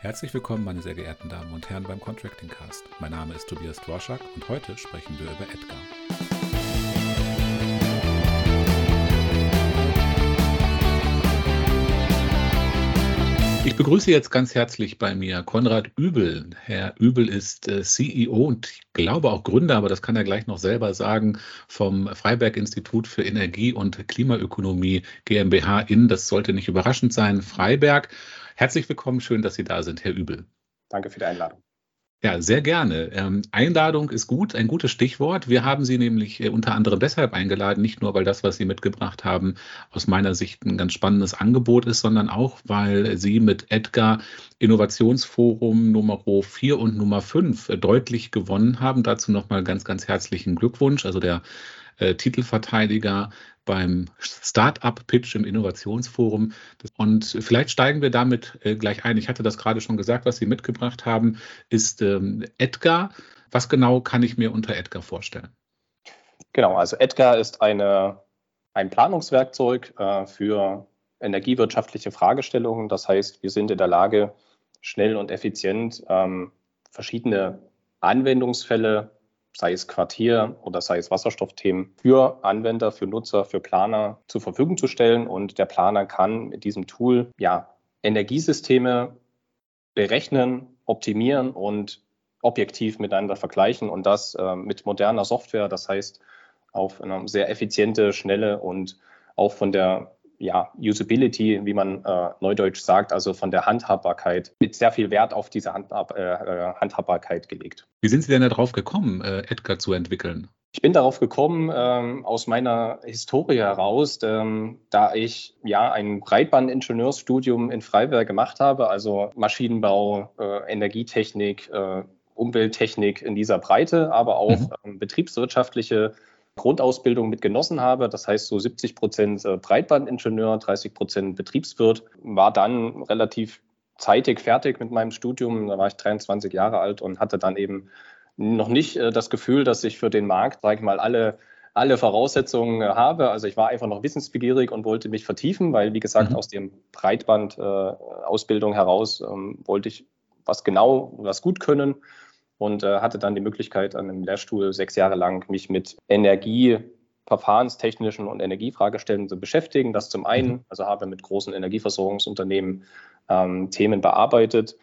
Herzlich willkommen, meine sehr geehrten Damen und Herren, beim Contracting Cast. Mein Name ist Tobias Dworschak und heute sprechen wir über Edgar. Ich begrüße jetzt ganz herzlich bei mir Konrad Übel. Herr Übel ist äh, CEO und ich glaube auch Gründer, aber das kann er gleich noch selber sagen, vom Freiberg Institut für Energie und Klimaökonomie GmbH in, das sollte nicht überraschend sein, Freiberg. Herzlich willkommen, schön, dass Sie da sind, Herr Übel. Danke für die Einladung. Ja, sehr gerne. Ähm, Einladung ist gut, ein gutes Stichwort. Wir haben Sie nämlich äh, unter anderem deshalb eingeladen, nicht nur, weil das, was Sie mitgebracht haben, aus meiner Sicht ein ganz spannendes Angebot ist, sondern auch, weil Sie mit Edgar Innovationsforum Nummer 4 und Nummer 5 äh, deutlich gewonnen haben. Dazu nochmal ganz, ganz herzlichen Glückwunsch. Also der äh, Titelverteidiger beim Startup-Pitch im Innovationsforum. Und vielleicht steigen wir damit äh, gleich ein. Ich hatte das gerade schon gesagt, was Sie mitgebracht haben, ist ähm, Edgar. Was genau kann ich mir unter Edgar vorstellen? Genau, also Edgar ist eine, ein Planungswerkzeug äh, für energiewirtschaftliche Fragestellungen. Das heißt, wir sind in der Lage, schnell und effizient ähm, verschiedene Anwendungsfälle sei es Quartier oder sei es Wasserstoffthemen, für Anwender, für Nutzer, für Planer zur Verfügung zu stellen. Und der Planer kann mit diesem Tool ja Energiesysteme berechnen, optimieren und objektiv miteinander vergleichen und das äh, mit moderner Software, das heißt auf eine sehr effiziente, schnelle und auch von der ja, Usability, wie man äh, neudeutsch sagt, also von der Handhabbarkeit, mit sehr viel Wert auf diese Handhab äh, äh Handhabbarkeit gelegt. Wie sind Sie denn darauf gekommen, äh, Edgar zu entwickeln? Ich bin darauf gekommen ähm, aus meiner Historie heraus, ähm, da ich ja ein Breitbandingenieursstudium in Freiberg gemacht habe, also Maschinenbau, äh, Energietechnik, äh, Umwelttechnik in dieser Breite, aber auch mhm. ähm, betriebswirtschaftliche Grundausbildung mit genossen habe. Das heißt so 70 Prozent äh, Breitbandingenieur, 30 Prozent Betriebswirt. War dann relativ zeitig fertig mit meinem Studium. Da war ich 23 Jahre alt und hatte dann eben noch nicht äh, das Gefühl, dass ich für den Markt, sage ich mal, alle alle Voraussetzungen äh, habe. Also ich war einfach noch wissensbegierig und wollte mich vertiefen, weil, wie gesagt, mhm. aus dem Breitband-Ausbildung heraus ähm, wollte ich was genau, was gut können und äh, hatte dann die Möglichkeit, an einem Lehrstuhl sechs Jahre lang mich mit Energie, verfahrenstechnischen und Energiefragestellungen zu beschäftigen. Das zum einen, mhm. also habe mit großen Energieversorgungsunternehmen ähm, Themen bearbeitet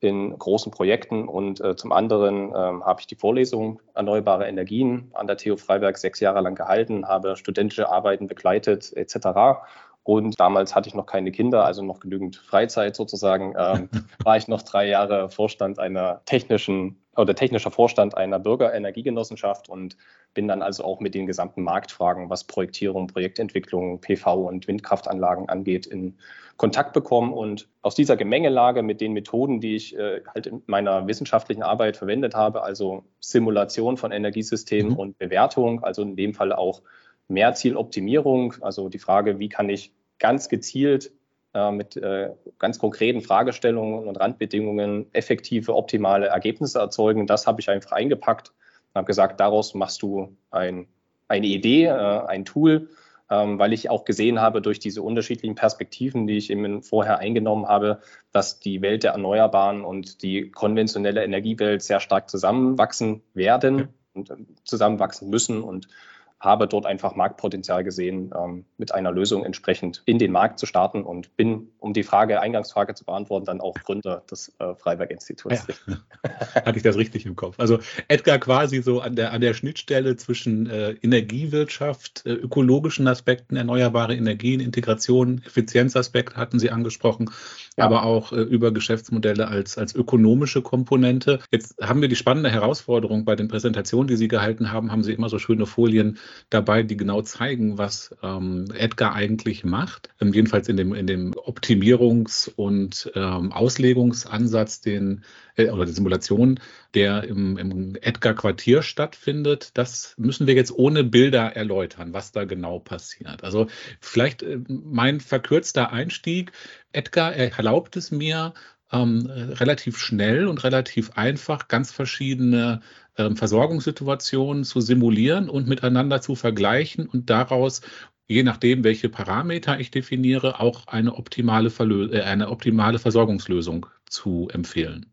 in großen Projekten und äh, zum anderen ähm, habe ich die Vorlesung Erneuerbare Energien an der TU Freiberg sechs Jahre lang gehalten, habe studentische Arbeiten begleitet etc. Und damals hatte ich noch keine Kinder, also noch genügend Freizeit sozusagen. Ähm, war ich noch drei Jahre Vorstand einer technischen oder technischer Vorstand einer Bürgerenergiegenossenschaft und bin dann also auch mit den gesamten Marktfragen, was Projektierung, Projektentwicklung, PV und Windkraftanlagen angeht, in Kontakt bekommen. Und aus dieser Gemengelage mit den Methoden, die ich äh, halt in meiner wissenschaftlichen Arbeit verwendet habe, also Simulation von Energiesystemen mhm. und Bewertung, also in dem Fall auch Mehrzieloptimierung, also die Frage, wie kann ich ganz gezielt äh, mit äh, ganz konkreten Fragestellungen und Randbedingungen effektive, optimale Ergebnisse erzeugen. Das habe ich einfach eingepackt und habe gesagt, daraus machst du ein, eine Idee, äh, ein Tool, ähm, weil ich auch gesehen habe durch diese unterschiedlichen Perspektiven, die ich eben vorher eingenommen habe, dass die Welt der Erneuerbaren und die konventionelle Energiewelt sehr stark zusammenwachsen werden und zusammenwachsen müssen und habe dort einfach Marktpotenzial gesehen, ähm, mit einer Lösung entsprechend in den Markt zu starten und bin, um die Frage, Eingangsfrage zu beantworten, dann auch Gründer des äh, Freiberg-Instituts. Ja. Hatte ich das richtig im Kopf? Also Edgar quasi so an der, an der Schnittstelle zwischen äh, Energiewirtschaft, äh, ökologischen Aspekten, erneuerbare Energien, Integration, Effizienzaspekt hatten Sie angesprochen, ja. aber auch über Geschäftsmodelle als, als ökonomische Komponente. Jetzt haben wir die spannende Herausforderung bei den Präsentationen, die Sie gehalten haben, haben Sie immer so schöne Folien dabei, die genau zeigen, was ähm, Edgar eigentlich macht. Ähm, jedenfalls in dem, in dem Optimierungs- und ähm, Auslegungsansatz, den äh, oder die Simulation, der im, im Edgar-Quartier stattfindet. Das müssen wir jetzt ohne Bilder erläutern, was da genau passiert. Also vielleicht äh, mein verkürzter Einstieg. Edgar erlaubt es mir, ähm, relativ schnell und relativ einfach ganz verschiedene Versorgungssituationen zu simulieren und miteinander zu vergleichen und daraus je nachdem, welche Parameter ich definiere, auch eine optimale, Verlö äh, eine optimale Versorgungslösung zu empfehlen?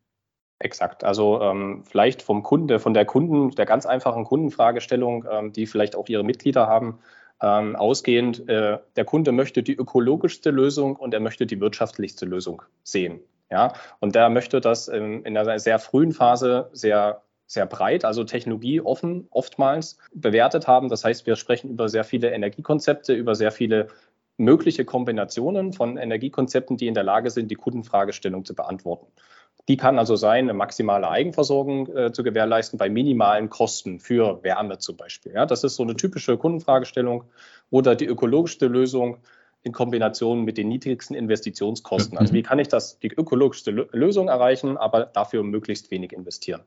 Exakt. Also ähm, vielleicht vom Kunde, von der Kunden, der ganz einfachen Kundenfragestellung, ähm, die vielleicht auch ihre Mitglieder haben, ähm, ausgehend, äh, der Kunde möchte die ökologischste Lösung und er möchte die wirtschaftlichste Lösung sehen. Ja, und der möchte das in einer sehr frühen Phase sehr sehr breit, also technologieoffen oftmals bewertet haben. Das heißt, wir sprechen über sehr viele Energiekonzepte, über sehr viele mögliche Kombinationen von Energiekonzepten, die in der Lage sind, die Kundenfragestellung zu beantworten. Die kann also sein, eine maximale Eigenversorgung äh, zu gewährleisten bei minimalen Kosten für Wärme zum Beispiel. Ja, das ist so eine typische Kundenfragestellung oder die ökologischste Lösung in Kombination mit den niedrigsten Investitionskosten. Also wie kann ich das, die ökologischste Lösung erreichen, aber dafür möglichst wenig investieren?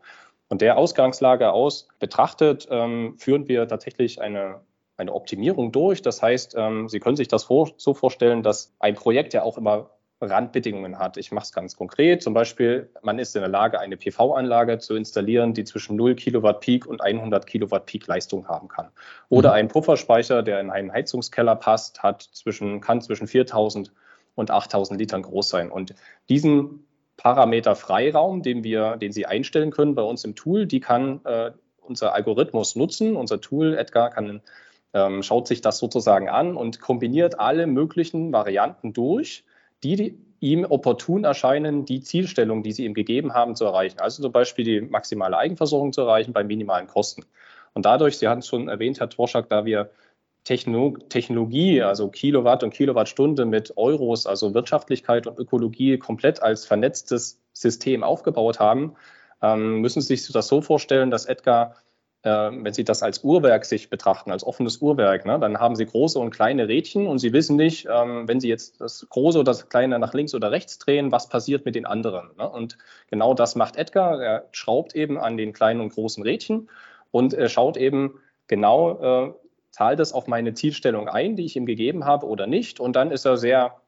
Und der Ausgangslage aus betrachtet, ähm, führen wir tatsächlich eine, eine Optimierung durch. Das heißt, ähm, Sie können sich das vor, so vorstellen, dass ein Projekt ja auch immer Randbedingungen hat. Ich mache es ganz konkret. Zum Beispiel, man ist in der Lage, eine PV-Anlage zu installieren, die zwischen 0 Kilowatt Peak und 100 Kilowatt Peak Leistung haben kann. Oder mhm. ein Pufferspeicher, der in einen Heizungskeller passt, hat zwischen, kann zwischen 4000 und 8000 Litern groß sein. Und diesen Parameter Freiraum, den wir, den Sie einstellen können bei uns im Tool, die kann äh, unser Algorithmus nutzen. Unser Tool, Edgar, kann, ähm, schaut sich das sozusagen an und kombiniert alle möglichen Varianten durch die ihm opportun erscheinen, die Zielstellung, die sie ihm gegeben haben, zu erreichen. Also zum Beispiel die maximale Eigenversorgung zu erreichen bei minimalen Kosten. Und dadurch, Sie hatten es schon erwähnt, Herr Torschak, da wir Technologie, also Kilowatt und Kilowattstunde mit Euros, also Wirtschaftlichkeit und Ökologie komplett als vernetztes System aufgebaut haben, ähm, müssen Sie sich das so vorstellen, dass Edgar äh, wenn Sie das als Uhrwerk sich betrachten, als offenes Uhrwerk, ne, dann haben Sie große und kleine Rädchen und Sie wissen nicht, ähm, wenn Sie jetzt das große oder das kleine nach links oder rechts drehen, was passiert mit den anderen. Ne? Und genau das macht Edgar. Er schraubt eben an den kleinen und großen Rädchen und er schaut eben genau, äh, zahlt es auf meine Zielstellung ein, die ich ihm gegeben habe oder nicht. Und dann ist er sehr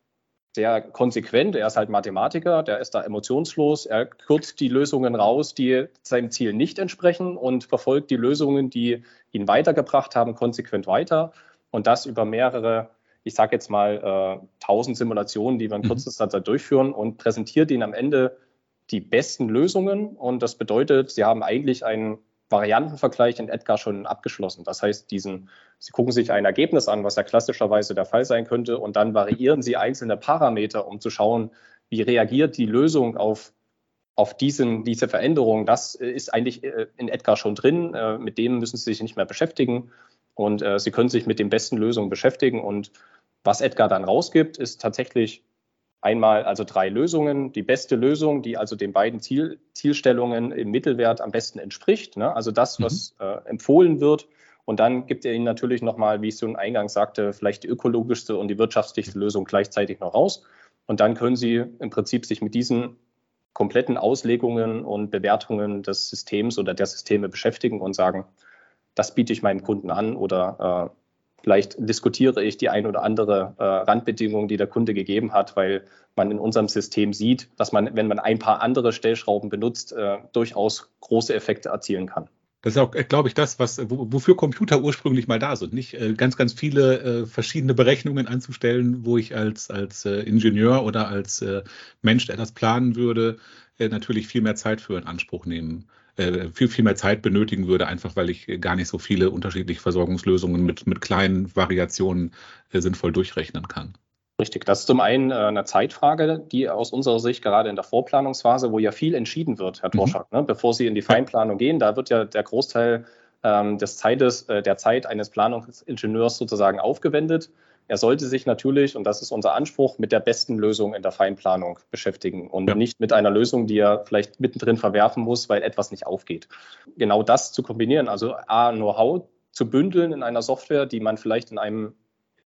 sehr konsequent. Er ist halt Mathematiker, der ist da emotionslos. Er kürzt die Lösungen raus, die seinem Ziel nicht entsprechen und verfolgt die Lösungen, die ihn weitergebracht haben, konsequent weiter. Und das über mehrere, ich sage jetzt mal, äh, tausend Simulationen, die wir in mhm. kürzester Zeit durchführen und präsentiert ihnen am Ende die besten Lösungen. Und das bedeutet, sie haben eigentlich einen Variantenvergleich in Edgar schon abgeschlossen. Das heißt, diesen, Sie gucken sich ein Ergebnis an, was ja klassischerweise der Fall sein könnte, und dann variieren Sie einzelne Parameter, um zu schauen, wie reagiert die Lösung auf, auf diesen, diese Veränderung. Das ist eigentlich äh, in Edgar schon drin. Äh, mit dem müssen Sie sich nicht mehr beschäftigen. Und äh, Sie können sich mit den besten Lösungen beschäftigen. Und was Edgar dann rausgibt, ist tatsächlich Einmal also drei Lösungen. Die beste Lösung, die also den beiden Ziel, Zielstellungen im Mittelwert am besten entspricht. Ne? Also das, was mhm. äh, empfohlen wird. Und dann gibt er Ihnen natürlich nochmal, wie ich schon eingangs sagte, vielleicht die ökologischste und die wirtschaftlichste Lösung gleichzeitig noch raus. Und dann können Sie im Prinzip sich mit diesen kompletten Auslegungen und Bewertungen des Systems oder der Systeme beschäftigen und sagen, das biete ich meinem Kunden an oder äh, Vielleicht diskutiere ich die ein oder andere äh, Randbedingung, die der Kunde gegeben hat, weil man in unserem System sieht, dass man, wenn man ein paar andere Stellschrauben benutzt, äh, durchaus große Effekte erzielen kann. Das ist auch, glaube ich, das, was, wofür Computer ursprünglich mal da sind. Nicht äh, ganz, ganz viele äh, verschiedene Berechnungen anzustellen, wo ich als, als äh, Ingenieur oder als äh, Mensch, der das planen würde, äh, natürlich viel mehr Zeit für in Anspruch nehmen äh, viel, viel mehr Zeit benötigen würde, einfach weil ich gar nicht so viele unterschiedliche Versorgungslösungen mit, mit kleinen Variationen äh, sinnvoll durchrechnen kann. Richtig, das ist zum einen äh, eine Zeitfrage, die aus unserer Sicht gerade in der Vorplanungsphase, wo ja viel entschieden wird, Herr Torschak, mhm. ne, bevor Sie in die Feinplanung gehen, da wird ja der Großteil ähm, des Zeites, äh, der Zeit eines Planungsingenieurs sozusagen aufgewendet. Er sollte sich natürlich, und das ist unser Anspruch, mit der besten Lösung in der Feinplanung beschäftigen und ja. nicht mit einer Lösung, die er vielleicht mittendrin verwerfen muss, weil etwas nicht aufgeht. Genau das zu kombinieren, also A, Know-how zu bündeln in einer Software, die man vielleicht in einem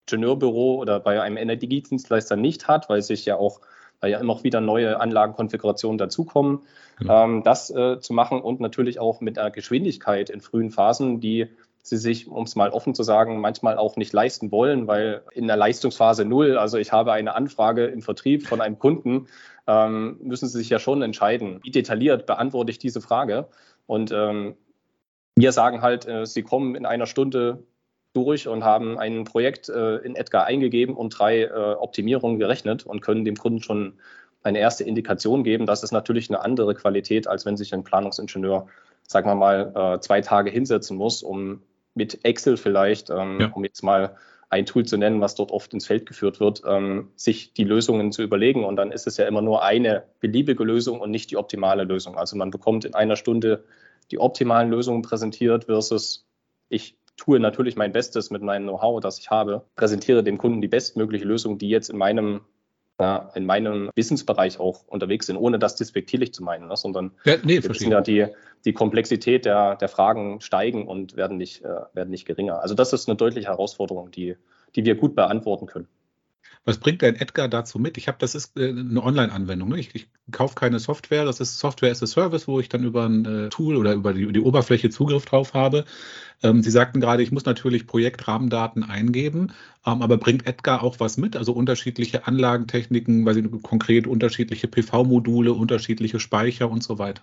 Ingenieurbüro oder bei einem Energiedienstleister nicht hat, weil sich ja auch weil ja immer auch wieder neue Anlagenkonfigurationen dazukommen, genau. ähm, das äh, zu machen und natürlich auch mit einer Geschwindigkeit in frühen Phasen, die sie sich, um es mal offen zu sagen, manchmal auch nicht leisten wollen, weil in der Leistungsphase null, also ich habe eine Anfrage im Vertrieb von einem Kunden, ähm, müssen sie sich ja schon entscheiden, wie detailliert beantworte ich diese Frage. Und ähm, wir sagen halt, äh, sie kommen in einer Stunde durch und haben ein Projekt äh, in Edgar eingegeben und drei äh, Optimierungen gerechnet und können dem Kunden schon eine erste Indikation geben. Das ist natürlich eine andere Qualität, als wenn sich ein Planungsingenieur, sagen wir mal, äh, zwei Tage hinsetzen muss, um mit Excel vielleicht, ähm, ja. um jetzt mal ein Tool zu nennen, was dort oft ins Feld geführt wird, ähm, sich die Lösungen zu überlegen. Und dann ist es ja immer nur eine beliebige Lösung und nicht die optimale Lösung. Also man bekommt in einer Stunde die optimalen Lösungen präsentiert versus ich tue natürlich mein Bestes mit meinem Know-how, das ich habe, präsentiere dem Kunden die bestmögliche Lösung, die jetzt in meinem ja, in meinem Wissensbereich auch unterwegs sind, ohne das despektierlich zu meinen, ne, sondern ja, nee, wir ja die, die Komplexität der, der Fragen steigen und werden nicht, äh, werden nicht geringer. Also das ist eine deutliche Herausforderung, die, die wir gut beantworten können. Was bringt denn Edgar dazu mit? Ich habe, das ist äh, eine Online-Anwendung. Ne? Ich, ich kaufe keine Software, das ist Software as a Service, wo ich dann über ein äh, Tool oder über die, die, Oberfläche Zugriff drauf habe. Ähm, Sie sagten gerade, ich muss natürlich Projektrahmendaten eingeben, ähm, aber bringt Edgar auch was mit? Also unterschiedliche Anlagentechniken, weil Sie konkret unterschiedliche PV-Module, unterschiedliche Speicher und so weiter.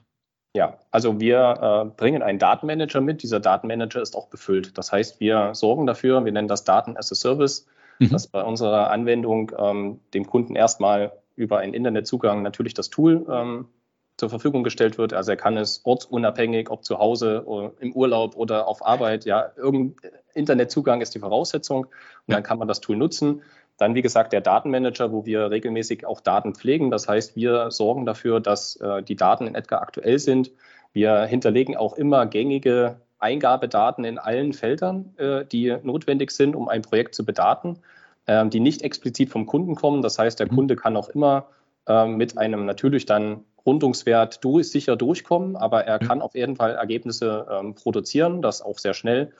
Ja, also wir äh, bringen einen Datenmanager mit. Dieser Datenmanager ist auch befüllt. Das heißt, wir sorgen dafür, wir nennen das Daten as a Service mhm. dass bei unserer Anwendung ähm, dem Kunden erstmal über einen Internetzugang natürlich das Tool ähm, zur Verfügung gestellt wird. Also er kann es ortsunabhängig, ob zu Hause, im Urlaub oder auf Arbeit, ja, irgendein Internetzugang ist die Voraussetzung und dann kann man das Tool nutzen. Dann, wie gesagt, der Datenmanager, wo wir regelmäßig auch Daten pflegen. Das heißt, wir sorgen dafür, dass äh, die Daten in Edgar aktuell sind. Wir hinterlegen auch immer gängige Eingabedaten in allen Feldern, äh, die notwendig sind, um ein Projekt zu bedaten, äh, die nicht explizit vom Kunden kommen. Das heißt, der mhm. Kunde kann auch immer äh, mit einem natürlich dann Rundungswert durch, sicher durchkommen, aber er kann auf jeden Fall Ergebnisse ähm, produzieren, das auch sehr schnell.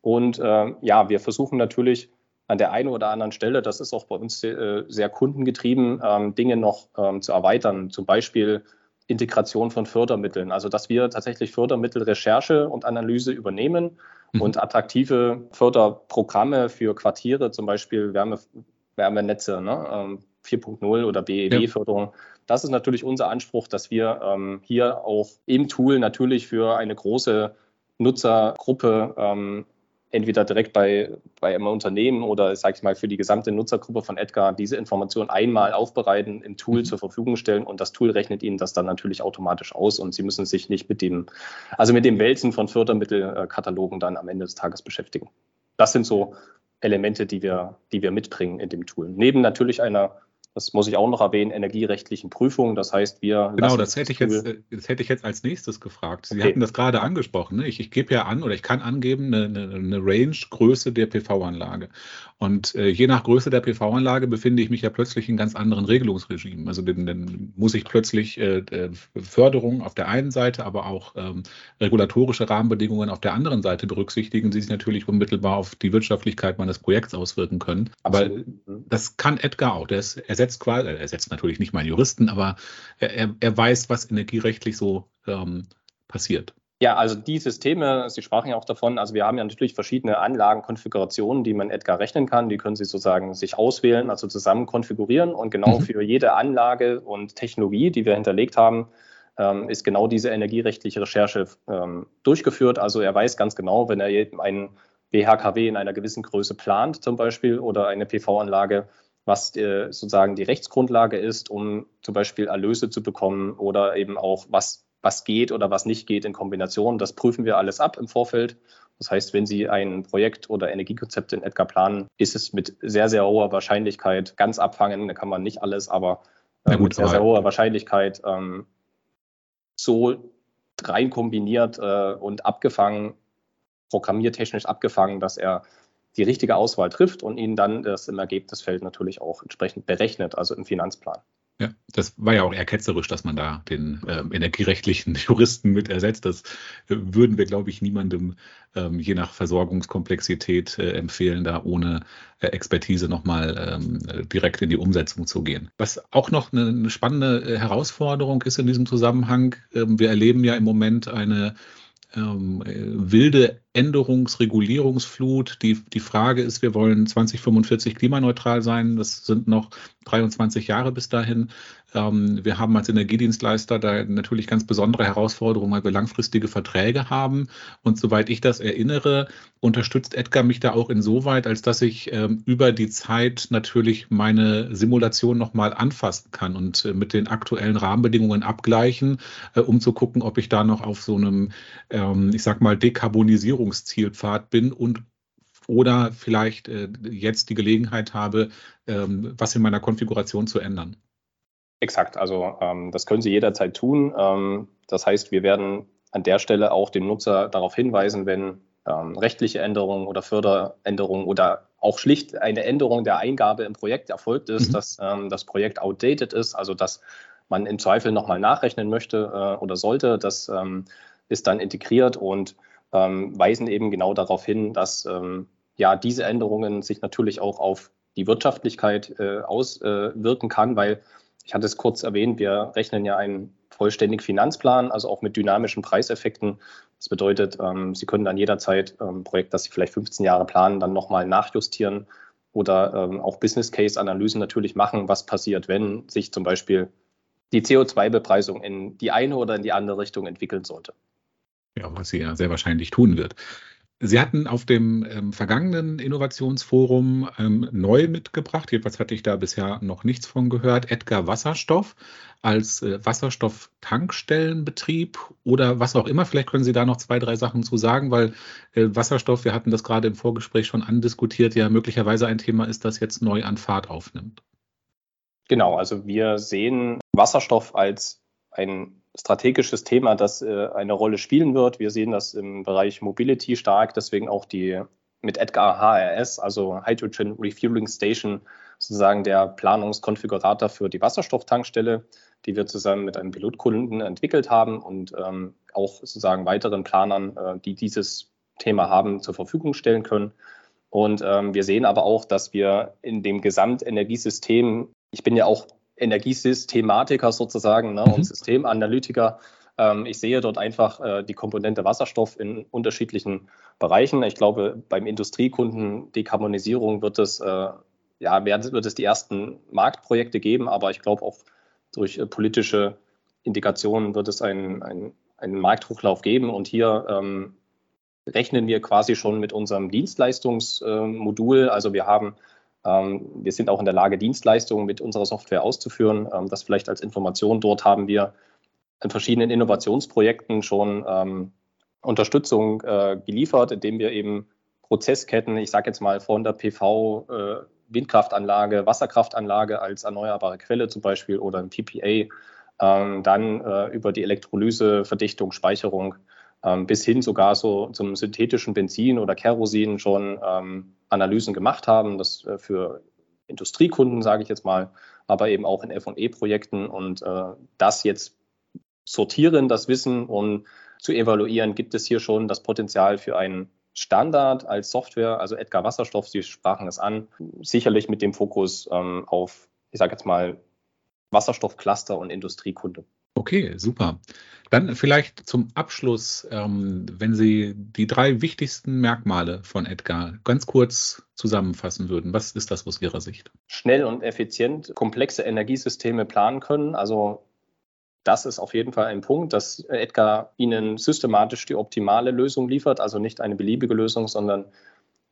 Und ja, wir versuchen natürlich an der einen oder anderen Stelle, das ist auch bei uns äh, sehr kundengetrieben, ähm, Dinge noch ähm, zu erweitern. Zum Beispiel Integration von Fördermitteln. Also dass wir tatsächlich Fördermittelrecherche und Analyse übernehmen mhm. und attraktive Förderprogramme für Quartiere, zum Beispiel Wärme, Wärmenetze, ne, 4.0 ähm, oder BEW-Förderung. Ja. Das ist natürlich unser Anspruch, dass wir ähm, hier auch im Tool natürlich für eine große Nutzergruppe ähm, entweder direkt bei, bei einem Unternehmen oder, sage ich mal, für die gesamte Nutzergruppe von Edgar diese Information einmal aufbereiten, im Tool mhm. zur Verfügung stellen und das Tool rechnet Ihnen das dann natürlich automatisch aus und Sie müssen sich nicht mit dem, also mit dem Wälzen von Fördermittelkatalogen dann am Ende des Tages beschäftigen. Das sind so Elemente, die wir, die wir mitbringen in dem Tool. Neben natürlich einer das muss ich auch noch erwähnen, energierechtlichen Prüfungen. Das heißt, wir. Genau, das hätte, ich jetzt, äh, das hätte ich jetzt als nächstes gefragt. Sie okay. hatten das gerade angesprochen. Ne? Ich, ich, gebe ja an oder ich kann angeben eine, eine, eine Range-Größe der PV-Anlage. Und äh, je nach Größe der PV-Anlage befinde ich mich ja plötzlich in ganz anderen Regelungsregimen. Also dann, dann muss ich plötzlich äh, äh, Förderung auf der einen Seite, aber auch ähm, regulatorische Rahmenbedingungen auf der anderen Seite berücksichtigen, die sich natürlich unmittelbar auf die Wirtschaftlichkeit meines Projekts auswirken können. Aber das kann Edgar auch. Der ist, ersetzt quasi, er ersetzt natürlich nicht meinen Juristen, aber er, er weiß, was energierechtlich so ähm, passiert. Ja, also die Systeme, Sie sprachen ja auch davon, also wir haben ja natürlich verschiedene Anlagenkonfigurationen, die man Edgar rechnen kann. Die können Sie sozusagen sich auswählen, also zusammen konfigurieren. Und genau mhm. für jede Anlage und Technologie, die wir hinterlegt haben, ähm, ist genau diese energierechtliche Recherche ähm, durchgeführt. Also er weiß ganz genau, wenn er einen BHKW in einer gewissen Größe plant zum Beispiel oder eine PV-Anlage, was äh, sozusagen die Rechtsgrundlage ist, um zum Beispiel Erlöse zu bekommen oder eben auch was was geht oder was nicht geht in Kombination. Das prüfen wir alles ab im Vorfeld. Das heißt, wenn Sie ein Projekt oder Energiekonzept in Edgar planen, ist es mit sehr, sehr hoher Wahrscheinlichkeit ganz abfangen. Da kann man nicht alles, aber äh, gut, mit sehr, sehr hoher Wahrscheinlichkeit ähm, so rein kombiniert äh, und abgefangen, programmiertechnisch abgefangen, dass er die richtige Auswahl trifft und Ihnen dann das im Ergebnisfeld natürlich auch entsprechend berechnet, also im Finanzplan. Ja, das war ja auch eher ketzerisch, dass man da den äh, energierechtlichen Juristen mit ersetzt. Das äh, würden wir, glaube ich, niemandem ähm, je nach Versorgungskomplexität äh, empfehlen, da ohne äh, Expertise nochmal ähm, direkt in die Umsetzung zu gehen. Was auch noch eine, eine spannende äh, Herausforderung ist in diesem Zusammenhang, ähm, wir erleben ja im Moment eine ähm, wilde Änderungsregulierungsflut. Die, die Frage ist, wir wollen 2045 klimaneutral sein. Das sind noch 23 Jahre bis dahin. Ähm, wir haben als Energiedienstleister da natürlich ganz besondere Herausforderungen, weil wir langfristige Verträge haben. Und soweit ich das erinnere, unterstützt Edgar mich da auch insoweit, als dass ich ähm, über die Zeit natürlich meine Simulation nochmal anfassen kann und äh, mit den aktuellen Rahmenbedingungen abgleichen, äh, um zu gucken, ob ich da noch auf so einem, ähm, ich sag mal, Dekarbonisierungszielpfad bin und oder vielleicht äh, jetzt die Gelegenheit habe, ähm, was in meiner Konfiguration zu ändern. Exakt, also ähm, das können Sie jederzeit tun. Ähm, das heißt, wir werden an der Stelle auch dem Nutzer darauf hinweisen, wenn ähm, rechtliche Änderungen oder Förderänderungen oder auch schlicht eine Änderung der Eingabe im Projekt erfolgt ist, mhm. dass ähm, das Projekt outdated ist, also dass man im Zweifel nochmal nachrechnen möchte äh, oder sollte. Das ähm, ist dann integriert und ähm, weisen eben genau darauf hin, dass ähm, ja diese Änderungen sich natürlich auch auf die Wirtschaftlichkeit äh, auswirken äh, kann, weil ich hatte es kurz erwähnt, wir rechnen ja einen vollständigen Finanzplan, also auch mit dynamischen Preiseffekten. Das bedeutet, ähm, Sie können dann jederzeit ähm, Projekt, das Sie vielleicht 15 Jahre planen, dann nochmal nachjustieren oder ähm, auch Business Case Analysen natürlich machen, was passiert, wenn sich zum Beispiel die CO2-Bepreisung in die eine oder in die andere Richtung entwickeln sollte. Ja, was sie ja sehr wahrscheinlich tun wird. Sie hatten auf dem ähm, vergangenen Innovationsforum ähm, neu mitgebracht, jedenfalls hatte ich da bisher noch nichts von gehört, Edgar Wasserstoff als äh, Wasserstofftankstellenbetrieb oder was auch immer. Vielleicht können Sie da noch zwei, drei Sachen zu sagen, weil äh, Wasserstoff, wir hatten das gerade im Vorgespräch schon andiskutiert, ja möglicherweise ein Thema ist, das jetzt neu an Fahrt aufnimmt. Genau, also wir sehen Wasserstoff als ein strategisches Thema, das äh, eine Rolle spielen wird. Wir sehen das im Bereich Mobility stark, deswegen auch die mit Edgar HRS, also Hydrogen Refueling Station, sozusagen der Planungskonfigurator für die Wasserstofftankstelle, die wir zusammen mit einem Pilotkunden entwickelt haben und ähm, auch sozusagen weiteren Planern, äh, die dieses Thema haben, zur Verfügung stellen können. Und ähm, wir sehen aber auch, dass wir in dem Gesamtenergiesystem, ich bin ja auch Energiesystematiker sozusagen ne, mhm. und Systemanalytiker. Ähm, ich sehe dort einfach äh, die Komponente Wasserstoff in unterschiedlichen Bereichen. Ich glaube, beim Industriekunden Dekarbonisierung wird es, äh, ja, wird es die ersten Marktprojekte geben, aber ich glaube auch durch äh, politische Indikationen wird es einen, einen, einen Markthochlauf geben. Und hier ähm, rechnen wir quasi schon mit unserem Dienstleistungsmodul. also wir haben wir sind auch in der Lage, Dienstleistungen mit unserer Software auszuführen. Ähm, das vielleicht als Information. Dort haben wir in verschiedenen Innovationsprojekten schon ähm, Unterstützung äh, geliefert, indem wir eben Prozessketten, ich sage jetzt mal von der PV, äh, Windkraftanlage, Wasserkraftanlage als erneuerbare Quelle zum Beispiel oder ein PPA, dann äh, über die Elektrolyse, Verdichtung, Speicherung ähm, bis hin sogar so zum synthetischen Benzin oder Kerosin schon ähm, Analysen gemacht haben. Das äh, für Industriekunden, sage ich jetzt mal, aber eben auch in FE-Projekten und äh, das jetzt sortieren, das Wissen und zu evaluieren, gibt es hier schon das Potenzial für einen Standard als Software, also Edgar Wasserstoff, Sie sprachen es an, sicherlich mit dem Fokus ähm, auf, ich sage jetzt mal, Wasserstoffcluster und Industriekunde. Okay, super. Dann vielleicht zum Abschluss, ähm, wenn Sie die drei wichtigsten Merkmale von Edgar ganz kurz zusammenfassen würden. Was ist das aus Ihrer Sicht? Schnell und effizient komplexe Energiesysteme planen können. Also das ist auf jeden Fall ein Punkt, dass Edgar Ihnen systematisch die optimale Lösung liefert. Also nicht eine beliebige Lösung, sondern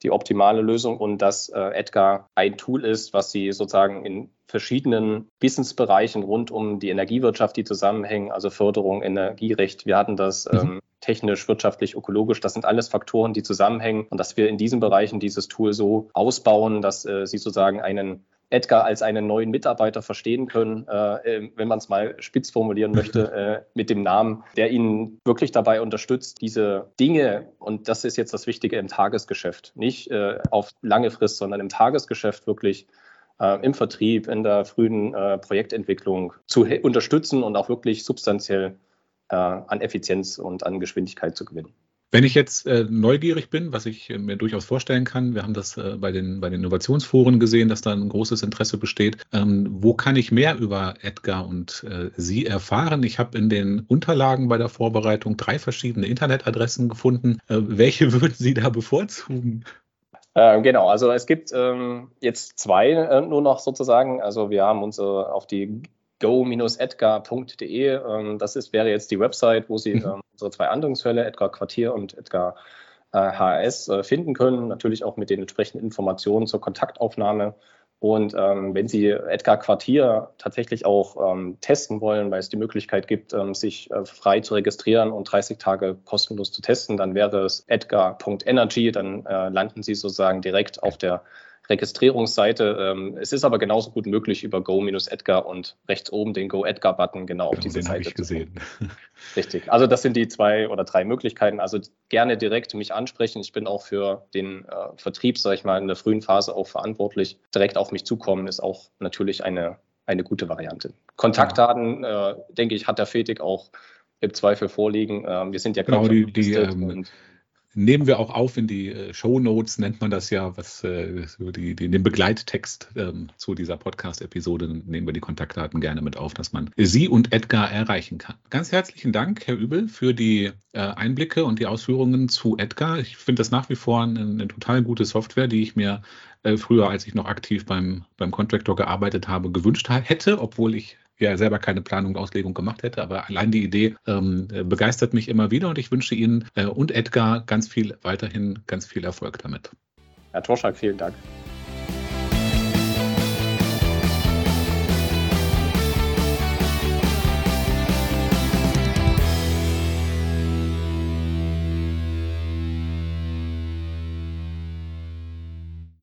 die optimale Lösung und dass äh, Edgar ein Tool ist, was Sie sozusagen in verschiedenen Businessbereichen rund um die Energiewirtschaft, die zusammenhängen, also Förderung, Energierecht. Wir hatten das mhm. ähm, technisch, wirtschaftlich, ökologisch. Das sind alles Faktoren, die zusammenhängen und dass wir in diesen Bereichen dieses Tool so ausbauen, dass äh, Sie sozusagen einen Edgar als einen neuen Mitarbeiter verstehen können, äh, wenn man es mal spitz formulieren möchte, äh, mit dem Namen, der Ihnen wirklich dabei unterstützt, diese Dinge, und das ist jetzt das Wichtige im Tagesgeschäft, nicht äh, auf lange Frist, sondern im Tagesgeschäft wirklich äh, im Vertrieb, in der frühen äh, Projektentwicklung zu unterstützen und auch wirklich substanziell äh, an Effizienz und an Geschwindigkeit zu gewinnen. Wenn ich jetzt äh, neugierig bin, was ich äh, mir durchaus vorstellen kann, wir haben das äh, bei, den, bei den Innovationsforen gesehen, dass da ein großes Interesse besteht. Ähm, wo kann ich mehr über Edgar und äh, Sie erfahren? Ich habe in den Unterlagen bei der Vorbereitung drei verschiedene Internetadressen gefunden. Äh, welche würden Sie da bevorzugen? Ähm, genau, also es gibt ähm, jetzt zwei äh, nur noch sozusagen. Also wir haben uns auf die go-edgar.de. Ähm, das ist, wäre jetzt die Website, wo Sie mhm. ähm, unsere zwei Anwendungsfälle, Edgar Quartier und Edgar äh, HS, äh, finden können. Natürlich auch mit den entsprechenden Informationen zur Kontaktaufnahme. Und ähm, wenn Sie Edgar Quartier tatsächlich auch ähm, testen wollen, weil es die Möglichkeit gibt, ähm, sich äh, frei zu registrieren und 30 Tage kostenlos zu testen, dann wäre es edgar.energy. Dann äh, landen Sie sozusagen direkt auf der Registrierungsseite. Ähm, es ist aber genauso gut möglich über Go-Edgar und rechts oben den Go-Edgar-Button genau, auf diese den Seite. Ich gesehen. Richtig. Also das sind die zwei oder drei Möglichkeiten. Also gerne direkt mich ansprechen. Ich bin auch für den äh, Vertrieb, sage ich mal, in der frühen Phase auch verantwortlich. Direkt auf mich zukommen ist auch natürlich eine, eine gute Variante. Kontaktdaten, äh, denke ich, hat der Fetig auch im Zweifel vorliegen. Ähm, wir sind ja genau die, die ähm, nehmen wir auch auf in die äh, Show Notes, nennt man das ja, was äh, die, die, den Begleittext ähm, zu dieser Podcast-Episode nehmen wir die Kontaktdaten gerne mit auf, dass man Sie und Edgar erreichen kann. Ganz herzlichen Dank, Herr Übel, für die äh, Einblicke und die Ausführungen zu Edgar. Ich finde das nach wie vor eine, eine, total gute Software, die ich mir äh, früher, als ich noch aktiv beim, beim Contractor gearbeitet habe, gewünscht hätte, obwohl ich ja selber keine Planung und Auslegung gemacht hätte, aber allein die Idee ähm, begeistert mich immer wieder und ich wünsche Ihnen äh, und Edgar ganz viel weiterhin ganz viel Erfolg damit. Herr Torschak, vielen Dank.